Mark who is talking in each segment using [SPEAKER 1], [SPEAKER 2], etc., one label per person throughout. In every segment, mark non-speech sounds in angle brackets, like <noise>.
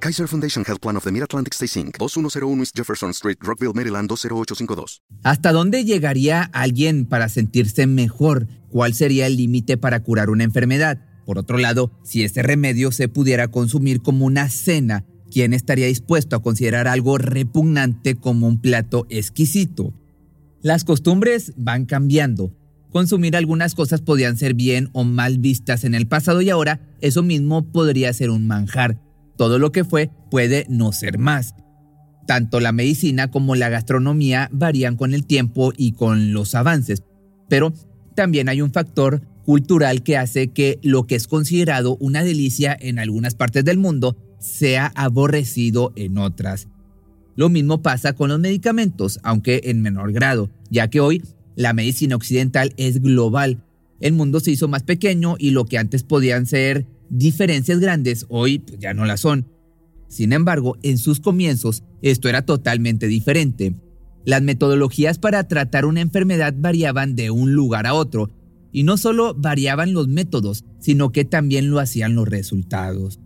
[SPEAKER 1] Kaiser Foundation Health Plan of the Mid-Atlantic Stay Inc., 2101 East Jefferson Street, Rockville, Maryland, 20852.
[SPEAKER 2] ¿Hasta dónde llegaría alguien para sentirse mejor? ¿Cuál sería el límite para curar una enfermedad? Por otro lado, si ese remedio se pudiera consumir como una cena, ¿quién estaría dispuesto a considerar algo repugnante como un plato exquisito? Las costumbres van cambiando. Consumir algunas cosas podían ser bien o mal vistas en el pasado y ahora eso mismo podría ser un manjar. Todo lo que fue puede no ser más. Tanto la medicina como la gastronomía varían con el tiempo y con los avances, pero también hay un factor cultural que hace que lo que es considerado una delicia en algunas partes del mundo sea aborrecido en otras. Lo mismo pasa con los medicamentos, aunque en menor grado, ya que hoy la medicina occidental es global. El mundo se hizo más pequeño y lo que antes podían ser diferencias grandes, hoy pues, ya no las son. Sin embargo, en sus comienzos esto era totalmente diferente. Las metodologías para tratar una enfermedad variaban de un lugar a otro y no solo variaban los métodos, sino que también lo hacían los resultados.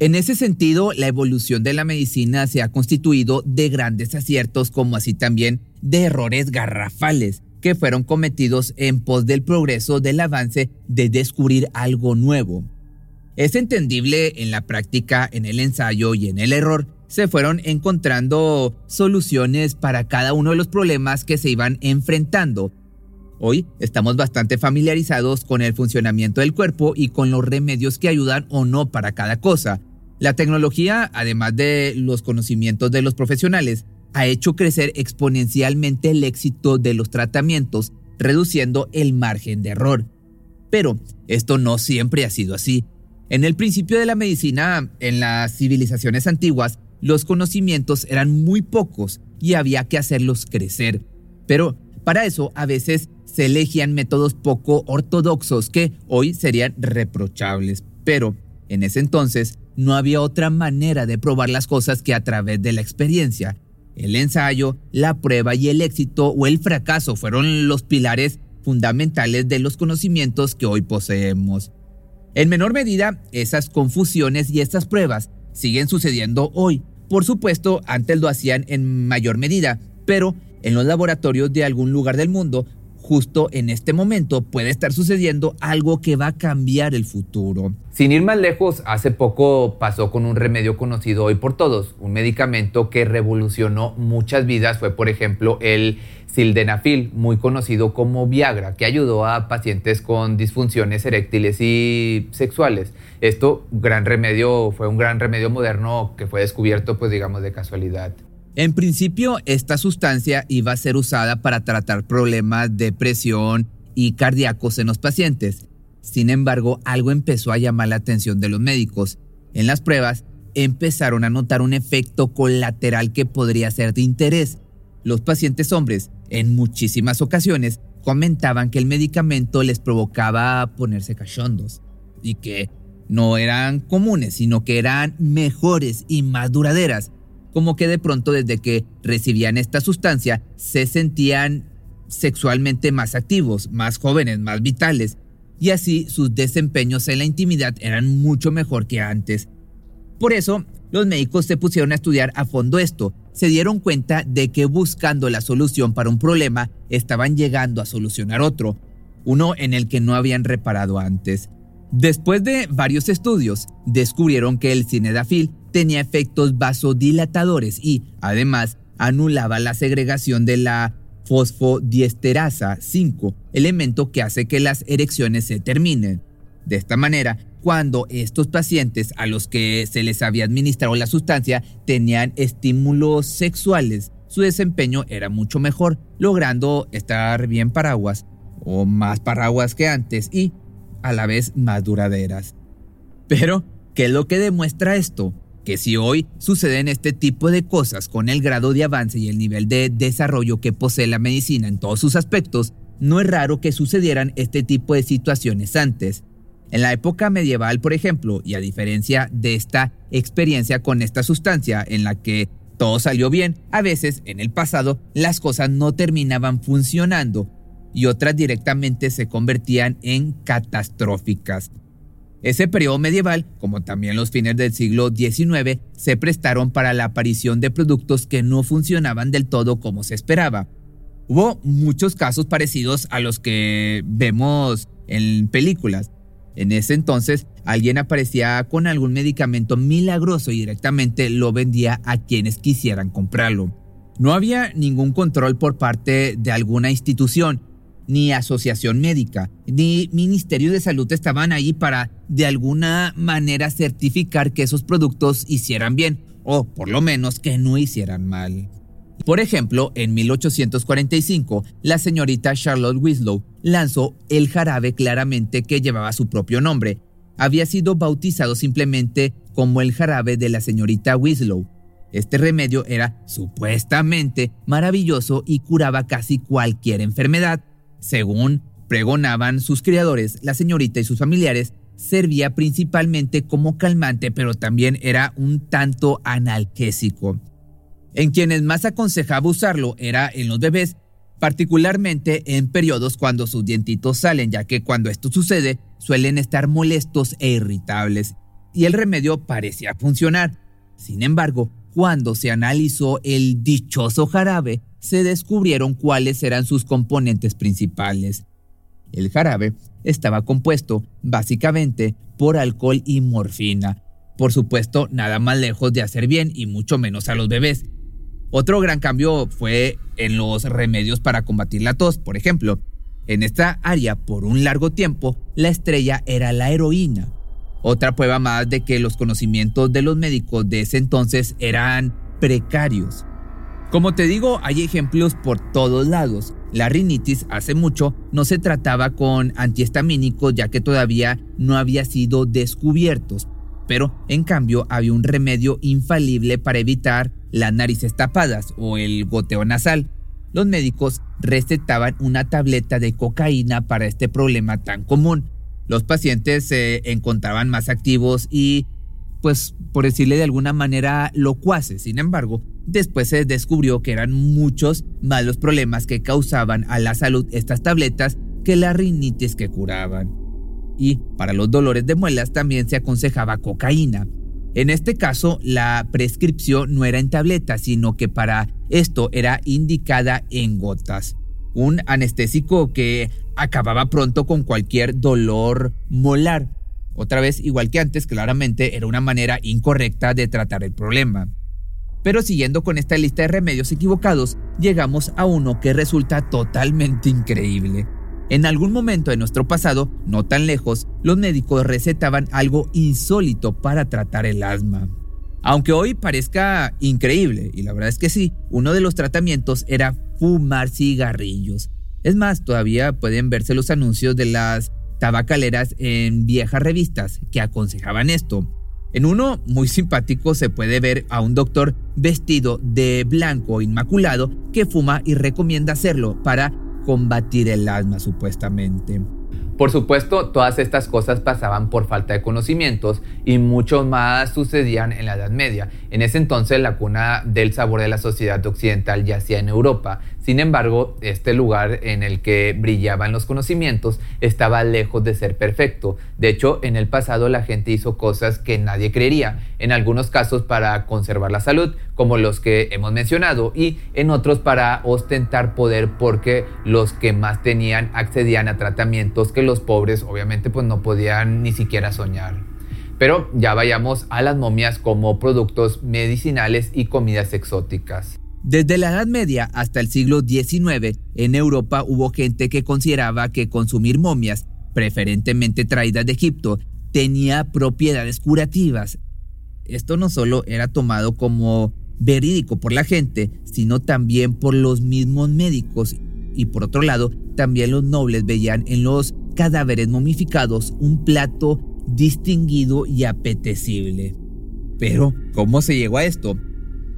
[SPEAKER 2] En ese sentido, la evolución de la medicina se ha constituido de grandes aciertos como así también de errores garrafales que fueron cometidos en pos del progreso del avance de descubrir algo nuevo. Es entendible en la práctica, en el ensayo y en el error, se fueron encontrando soluciones para cada uno de los problemas que se iban enfrentando Hoy estamos bastante familiarizados con el funcionamiento del cuerpo y con los remedios que ayudan o no para cada cosa. La tecnología, además de los conocimientos de los profesionales, ha hecho crecer exponencialmente el éxito de los tratamientos, reduciendo el margen de error. Pero esto no siempre ha sido así. En el principio de la medicina, en las civilizaciones antiguas, los conocimientos eran muy pocos y había que hacerlos crecer. Pero para eso a veces se elegían métodos poco ortodoxos que hoy serían reprochables, pero en ese entonces no había otra manera de probar las cosas que a través de la experiencia. El ensayo, la prueba y el éxito o el fracaso fueron los pilares fundamentales de los conocimientos que hoy poseemos. En menor medida, esas confusiones y estas pruebas siguen sucediendo hoy. Por supuesto, antes lo hacían en mayor medida, pero en los laboratorios de algún lugar del mundo justo en este momento puede estar sucediendo algo que va a cambiar el futuro.
[SPEAKER 3] Sin ir más lejos, hace poco pasó con un remedio conocido hoy por todos, un medicamento que revolucionó muchas vidas, fue por ejemplo el sildenafil, muy conocido como Viagra, que ayudó a pacientes con disfunciones eréctiles y sexuales. Esto, gran remedio, fue un gran remedio moderno que fue descubierto, pues digamos, de casualidad.
[SPEAKER 2] En principio, esta sustancia iba a ser usada para tratar problemas de presión y cardíacos en los pacientes. Sin embargo, algo empezó a llamar la atención de los médicos. En las pruebas, empezaron a notar un efecto colateral que podría ser de interés. Los pacientes hombres, en muchísimas ocasiones, comentaban que el medicamento les provocaba ponerse cachondos y que no eran comunes, sino que eran mejores y más duraderas como que de pronto desde que recibían esta sustancia se sentían sexualmente más activos, más jóvenes, más vitales, y así sus desempeños en la intimidad eran mucho mejor que antes. Por eso, los médicos se pusieron a estudiar a fondo esto, se dieron cuenta de que buscando la solución para un problema estaban llegando a solucionar otro, uno en el que no habían reparado antes. Después de varios estudios, descubrieron que el cinedafil tenía efectos vasodilatadores y, además, anulaba la segregación de la fosfodiesterasa 5, elemento que hace que las erecciones se terminen. De esta manera, cuando estos pacientes a los que se les había administrado la sustancia tenían estímulos sexuales, su desempeño era mucho mejor, logrando estar bien paraguas o más paraguas que antes y a la vez más duraderas. Pero, ¿qué es lo que demuestra esto? que si hoy suceden este tipo de cosas con el grado de avance y el nivel de desarrollo que posee la medicina en todos sus aspectos, no es raro que sucedieran este tipo de situaciones antes. En la época medieval, por ejemplo, y a diferencia de esta experiencia con esta sustancia en la que todo salió bien, a veces en el pasado las cosas no terminaban funcionando y otras directamente se convertían en catastróficas. Ese periodo medieval, como también los fines del siglo XIX, se prestaron para la aparición de productos que no funcionaban del todo como se esperaba. Hubo muchos casos parecidos a los que vemos en películas. En ese entonces, alguien aparecía con algún medicamento milagroso y directamente lo vendía a quienes quisieran comprarlo. No había ningún control por parte de alguna institución, ni asociación médica, ni Ministerio de Salud estaban ahí para de alguna manera certificar que esos productos hicieran bien, o por lo menos que no hicieran mal. Por ejemplo, en 1845, la señorita Charlotte Winslow lanzó el jarabe claramente que llevaba su propio nombre. Había sido bautizado simplemente como el jarabe de la señorita Winslow. Este remedio era supuestamente maravilloso y curaba casi cualquier enfermedad. Según pregonaban sus criadores, la señorita y sus familiares servía principalmente como calmante, pero también era un tanto analgésico. En quienes más aconsejaba usarlo era en los bebés, particularmente en periodos cuando sus dientitos salen, ya que cuando esto sucede suelen estar molestos e irritables, y el remedio parecía funcionar. Sin embargo, cuando se analizó el dichoso jarabe, se descubrieron cuáles eran sus componentes principales. El jarabe estaba compuesto básicamente por alcohol y morfina. Por supuesto, nada más lejos de hacer bien y mucho menos a los bebés, otro gran cambio fue en los remedios para combatir la tos, por ejemplo. En esta área, por un largo tiempo, la estrella era la heroína. Otra prueba más de que los conocimientos de los médicos de ese entonces eran precarios. Como te digo, hay ejemplos por todos lados. La rinitis hace mucho no se trataba con antihistamínicos ya que todavía no había sido descubiertos, pero en cambio había un remedio infalible para evitar las narices tapadas o el goteo nasal. Los médicos recetaban una tableta de cocaína para este problema tan común. Los pacientes se encontraban más activos y, pues, por decirle de alguna manera, locuaces. Sin embargo, después se descubrió que eran muchos más los problemas que causaban a la salud estas tabletas que la rinitis que curaban. Y para los dolores de muelas también se aconsejaba cocaína. En este caso, la prescripción no era en tabletas, sino que para esto era indicada en gotas. Un anestésico que acababa pronto con cualquier dolor molar. Otra vez, igual que antes, claramente era una manera incorrecta de tratar el problema. Pero siguiendo con esta lista de remedios equivocados, llegamos a uno que resulta totalmente increíble. En algún momento de nuestro pasado, no tan lejos, los médicos recetaban algo insólito para tratar el asma. Aunque hoy parezca increíble, y la verdad es que sí, uno de los tratamientos era fumar cigarrillos. Es más, todavía pueden verse los anuncios de las tabacaleras en viejas revistas que aconsejaban esto. En uno muy simpático se puede ver a un doctor vestido de blanco inmaculado que fuma y recomienda hacerlo para combatir el asma supuestamente.
[SPEAKER 3] Por supuesto, todas estas cosas pasaban por falta de conocimientos y mucho más sucedían en la Edad Media. En ese entonces la cuna del sabor de la sociedad occidental yacía en Europa. Sin embargo, este lugar en el que brillaban los conocimientos estaba lejos de ser perfecto. De hecho, en el pasado la gente hizo cosas que nadie creería, en algunos casos para conservar la salud, como los que hemos mencionado, y en otros para ostentar poder porque los que más tenían accedían a tratamientos que los pobres obviamente pues no podían ni siquiera soñar. Pero ya vayamos a las momias como productos medicinales y comidas exóticas.
[SPEAKER 2] Desde la Edad Media hasta el siglo XIX, en Europa hubo gente que consideraba que consumir momias, preferentemente traídas de Egipto, tenía propiedades curativas. Esto no solo era tomado como verídico por la gente, sino también por los mismos médicos. Y por otro lado, también los nobles veían en los cadáveres momificados un plato distinguido y apetecible. Pero, ¿cómo se llegó a esto?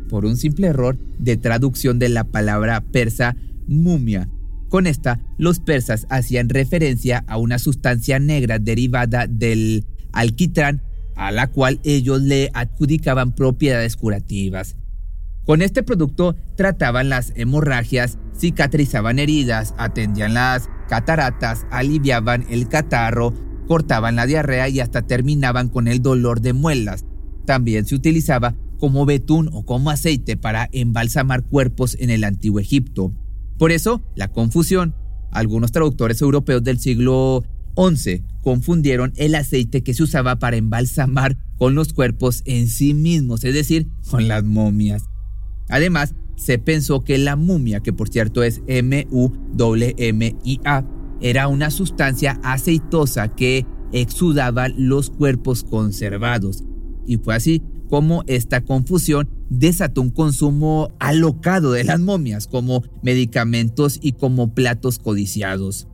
[SPEAKER 2] Por un simple error de traducción de la palabra persa mumia. Con esta, los persas hacían referencia a una sustancia negra derivada del alquitrán a la cual ellos le adjudicaban propiedades curativas. Con este producto trataban las hemorragias, cicatrizaban heridas, atendían las cataratas, aliviaban el catarro, cortaban la diarrea y hasta terminaban con el dolor de muelas. También se utilizaba como betún o como aceite para embalsamar cuerpos en el antiguo Egipto. Por eso, la confusión. Algunos traductores europeos del siglo XI confundieron el aceite que se usaba para embalsamar con los cuerpos en sí mismos, es decir, con las momias. Además, se pensó que la mumia, que por cierto es M-U-M-I-A, era una sustancia aceitosa que exudaba los cuerpos conservados. Y fue así como esta confusión desató un consumo alocado de las momias como medicamentos y como platos codiciados.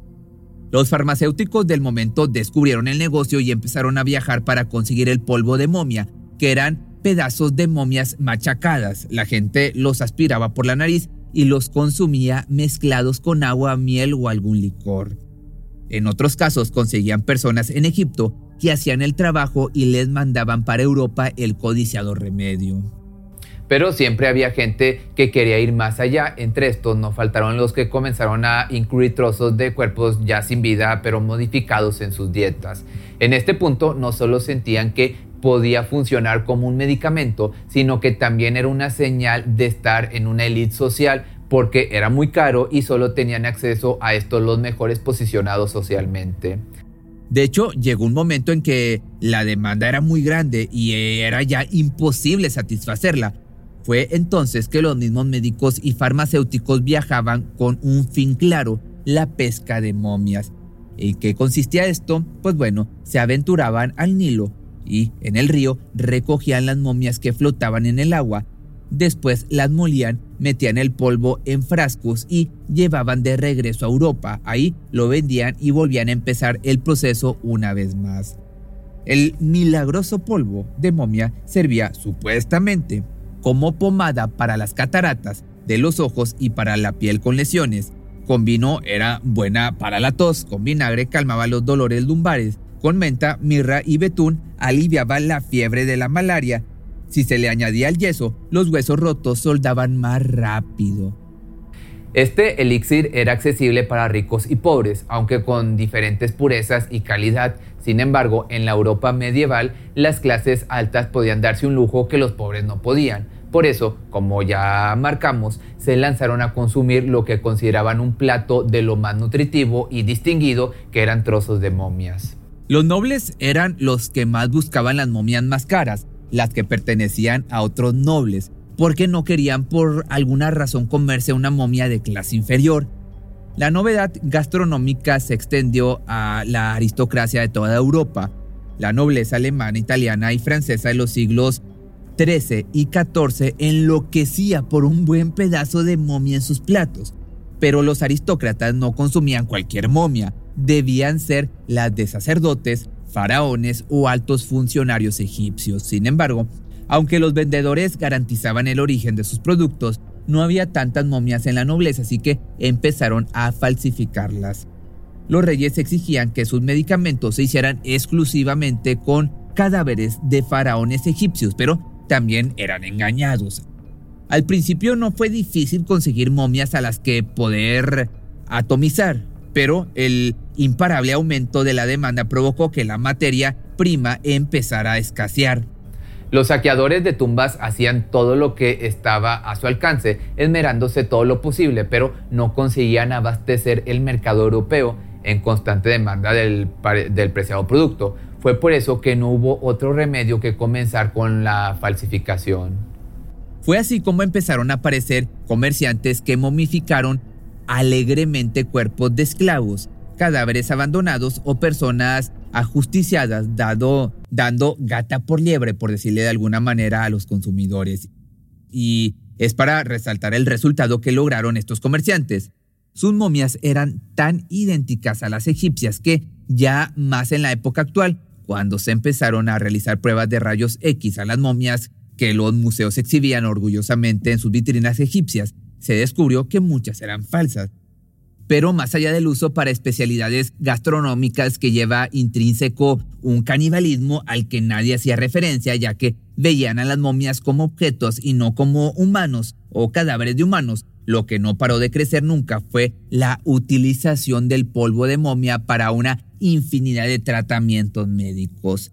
[SPEAKER 2] Los farmacéuticos del momento descubrieron el negocio y empezaron a viajar para conseguir el polvo de momia, que eran pedazos de momias machacadas. La gente los aspiraba por la nariz y los consumía mezclados con agua, miel o algún licor. En otros casos conseguían personas en Egipto que hacían el trabajo y les mandaban para Europa el codiciado remedio
[SPEAKER 3] pero siempre había gente que quería ir más allá. Entre estos no faltaron los que comenzaron a incluir trozos de cuerpos ya sin vida, pero modificados en sus dietas. En este punto no solo sentían que podía funcionar como un medicamento, sino que también era una señal de estar en una élite social porque era muy caro y solo tenían acceso a estos los mejores posicionados socialmente.
[SPEAKER 2] De hecho, llegó un momento en que la demanda era muy grande y era ya imposible satisfacerla, fue entonces que los mismos médicos y farmacéuticos viajaban con un fin claro, la pesca de momias. ¿Y qué consistía esto? Pues bueno, se aventuraban al Nilo y en el río recogían las momias que flotaban en el agua. Después las molían, metían el polvo en frascos y llevaban de regreso a Europa. Ahí lo vendían y volvían a empezar el proceso una vez más. El milagroso polvo de momia servía supuestamente como pomada para las cataratas de los ojos y para la piel con lesiones. Con vino era buena para la tos, con vinagre calmaba los dolores lumbares, con menta, mirra y betún aliviaba la fiebre de la malaria. Si se le añadía el yeso, los huesos rotos soldaban más rápido.
[SPEAKER 3] Este elixir era accesible para ricos y pobres, aunque con diferentes purezas y calidad. Sin embargo, en la Europa medieval, las clases altas podían darse un lujo que los pobres no podían. Por eso, como ya marcamos, se lanzaron a consumir lo que consideraban un plato de lo más nutritivo y distinguido, que eran trozos de momias.
[SPEAKER 2] Los nobles eran los que más buscaban las momias más caras, las que pertenecían a otros nobles, porque no querían por alguna razón comerse una momia de clase inferior. La novedad gastronómica se extendió a la aristocracia de toda Europa. La nobleza alemana, italiana y francesa de los siglos 13 y 14 enloquecía por un buen pedazo de momia en sus platos, pero los aristócratas no consumían cualquier momia, debían ser las de sacerdotes, faraones o altos funcionarios egipcios. Sin embargo, aunque los vendedores garantizaban el origen de sus productos, no había tantas momias en la nobleza, así que empezaron a falsificarlas. Los reyes exigían que sus medicamentos se hicieran exclusivamente con cadáveres de faraones egipcios, pero también eran engañados. Al principio no fue difícil conseguir momias a las que poder atomizar, pero el imparable aumento de la demanda provocó que la materia prima empezara a escasear.
[SPEAKER 3] Los saqueadores de tumbas hacían todo lo que estaba a su alcance, esmerándose todo lo posible, pero no conseguían abastecer el mercado europeo en constante demanda del, del preciado producto. Fue por eso que no hubo otro remedio que comenzar con la falsificación.
[SPEAKER 2] Fue así como empezaron a aparecer comerciantes que momificaron alegremente cuerpos de esclavos, cadáveres abandonados o personas ajusticiadas, dado, dando gata por liebre, por decirle de alguna manera, a los consumidores. Y es para resaltar el resultado que lograron estos comerciantes. Sus momias eran tan idénticas a las egipcias que, ya más en la época actual, cuando se empezaron a realizar pruebas de rayos X a las momias que los museos exhibían orgullosamente en sus vitrinas egipcias, se descubrió que muchas eran falsas. Pero más allá del uso para especialidades gastronómicas que lleva intrínseco un canibalismo al que nadie hacía referencia, ya que veían a las momias como objetos y no como humanos o cadáveres de humanos, lo que no paró de crecer nunca fue la utilización del polvo de momia para una infinidad de tratamientos médicos.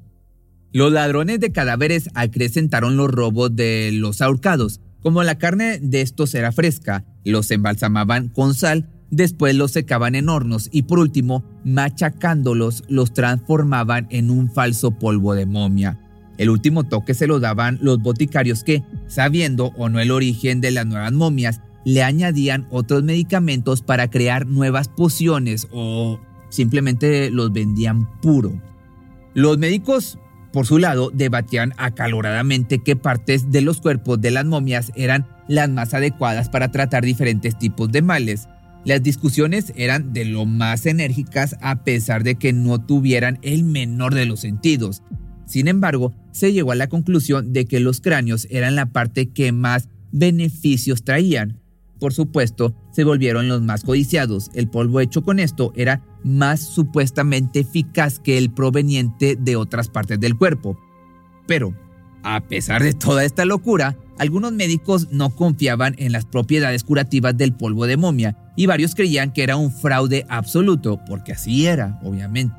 [SPEAKER 2] Los ladrones de cadáveres acrecentaron los robos de los ahorcados. Como la carne de estos era fresca, los embalsamaban con sal, después los secaban en hornos y por último, machacándolos, los transformaban en un falso polvo de momia. El último toque se lo daban los boticarios que, sabiendo o no el origen de las nuevas momias, le añadían otros medicamentos para crear nuevas pociones o simplemente los vendían puro. Los médicos, por su lado, debatían acaloradamente qué partes de los cuerpos de las momias eran las más adecuadas para tratar diferentes tipos de males. Las discusiones eran de lo más enérgicas a pesar de que no tuvieran el menor de los sentidos. Sin embargo, se llegó a la conclusión de que los cráneos eran la parte que más beneficios traían, por supuesto, se volvieron los más codiciados. El polvo hecho con esto era más supuestamente eficaz que el proveniente de otras partes del cuerpo. Pero, a pesar de toda esta locura, algunos médicos no confiaban en las propiedades curativas del polvo de momia y varios creían que era un fraude absoluto, porque así era, obviamente.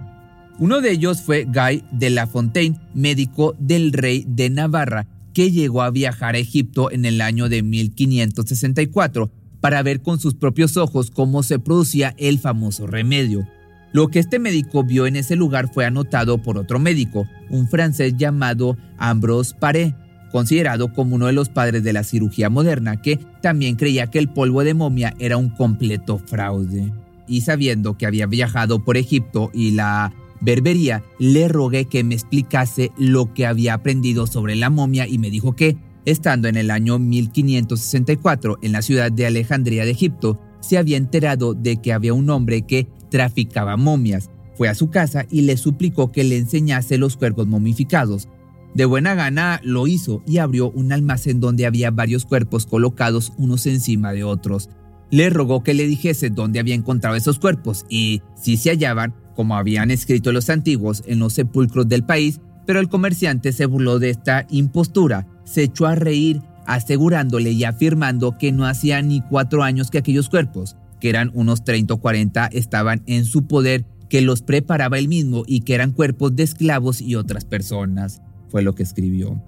[SPEAKER 2] Uno de ellos fue Guy de la Fontaine, médico del rey de Navarra, que llegó a viajar a Egipto en el año de 1564 para ver con sus propios ojos cómo se producía el famoso remedio. Lo que este médico vio en ese lugar fue anotado por otro médico, un francés llamado Ambrose Paré, considerado como uno de los padres de la cirugía moderna, que también creía que el polvo de momia era un completo fraude. Y sabiendo que había viajado por Egipto y la Berbería, le rogué que me explicase lo que había aprendido sobre la momia y me dijo que, estando en el año 1564 en la ciudad de Alejandría de Egipto, se había enterado de que había un hombre que traficaba momias. Fue a su casa y le suplicó que le enseñase los cuerpos momificados. De buena gana lo hizo y abrió un almacén donde había varios cuerpos colocados unos encima de otros. Le rogó que le dijese dónde había encontrado esos cuerpos y, si se hallaban, como habían escrito los antiguos en los sepulcros del país, pero el comerciante se burló de esta impostura, se echó a reír asegurándole y afirmando que no hacía ni cuatro años que aquellos cuerpos, que eran unos 30 o 40, estaban en su poder, que los preparaba él mismo y que eran cuerpos de esclavos y otras personas, fue lo que escribió.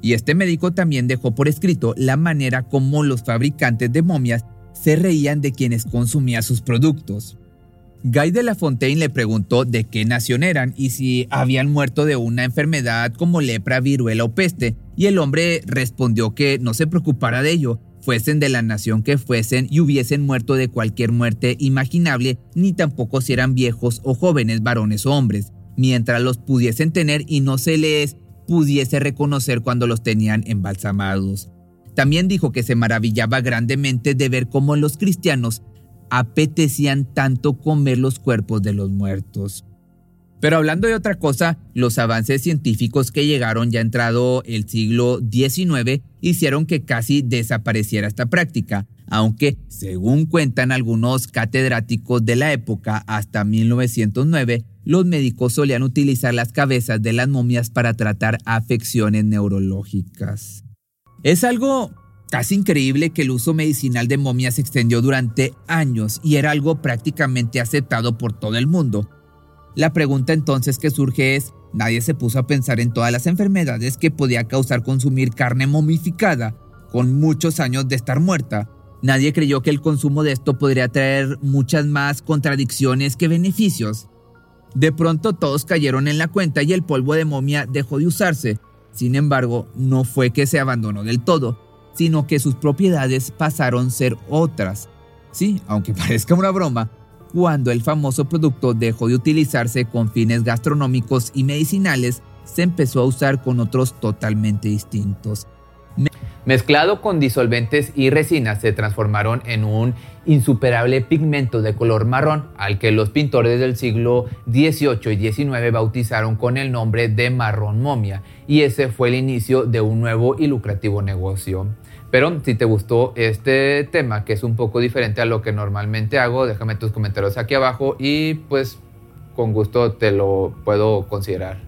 [SPEAKER 2] Y este médico también dejó por escrito la manera como los fabricantes de momias se reían de quienes consumían sus productos. Guy de la Fontaine le preguntó de qué nación eran y si habían muerto de una enfermedad como lepra, viruela o peste, y el hombre respondió que no se preocupara de ello, fuesen de la nación que fuesen y hubiesen muerto de cualquier muerte imaginable, ni tampoco si eran viejos o jóvenes, varones o hombres, mientras los pudiesen tener y no se les pudiese reconocer cuando los tenían embalsamados. También dijo que se maravillaba grandemente de ver cómo los cristianos apetecían tanto comer los cuerpos de los muertos. Pero hablando de otra cosa, los avances científicos que llegaron ya entrado el siglo XIX hicieron que casi desapareciera esta práctica, aunque, según cuentan algunos catedráticos de la época, hasta 1909, los médicos solían utilizar las cabezas de las momias para tratar afecciones neurológicas. Es algo Casi increíble que el uso medicinal de momias se extendió durante años y era algo prácticamente aceptado por todo el mundo. La pregunta entonces que surge es, nadie se puso a pensar en todas las enfermedades que podía causar consumir carne momificada, con muchos años de estar muerta. Nadie creyó que el consumo de esto podría traer muchas más contradicciones que beneficios. De pronto todos cayeron en la cuenta y el polvo de momia dejó de usarse. Sin embargo, no fue que se abandonó del todo, sino que sus propiedades pasaron a ser otras. Sí, aunque <laughs> parezca una broma, cuando el famoso producto dejó de utilizarse con fines gastronómicos y medicinales, se empezó a usar con otros totalmente distintos. Mezclado con disolventes y resinas se transformaron en un insuperable pigmento de color marrón al que los pintores del siglo XVIII y XIX bautizaron con el nombre de marrón momia y ese fue el inicio de un nuevo y lucrativo negocio. Pero si te gustó este tema, que es un poco diferente a lo que normalmente hago, déjame tus comentarios aquí abajo y pues con gusto te lo puedo considerar.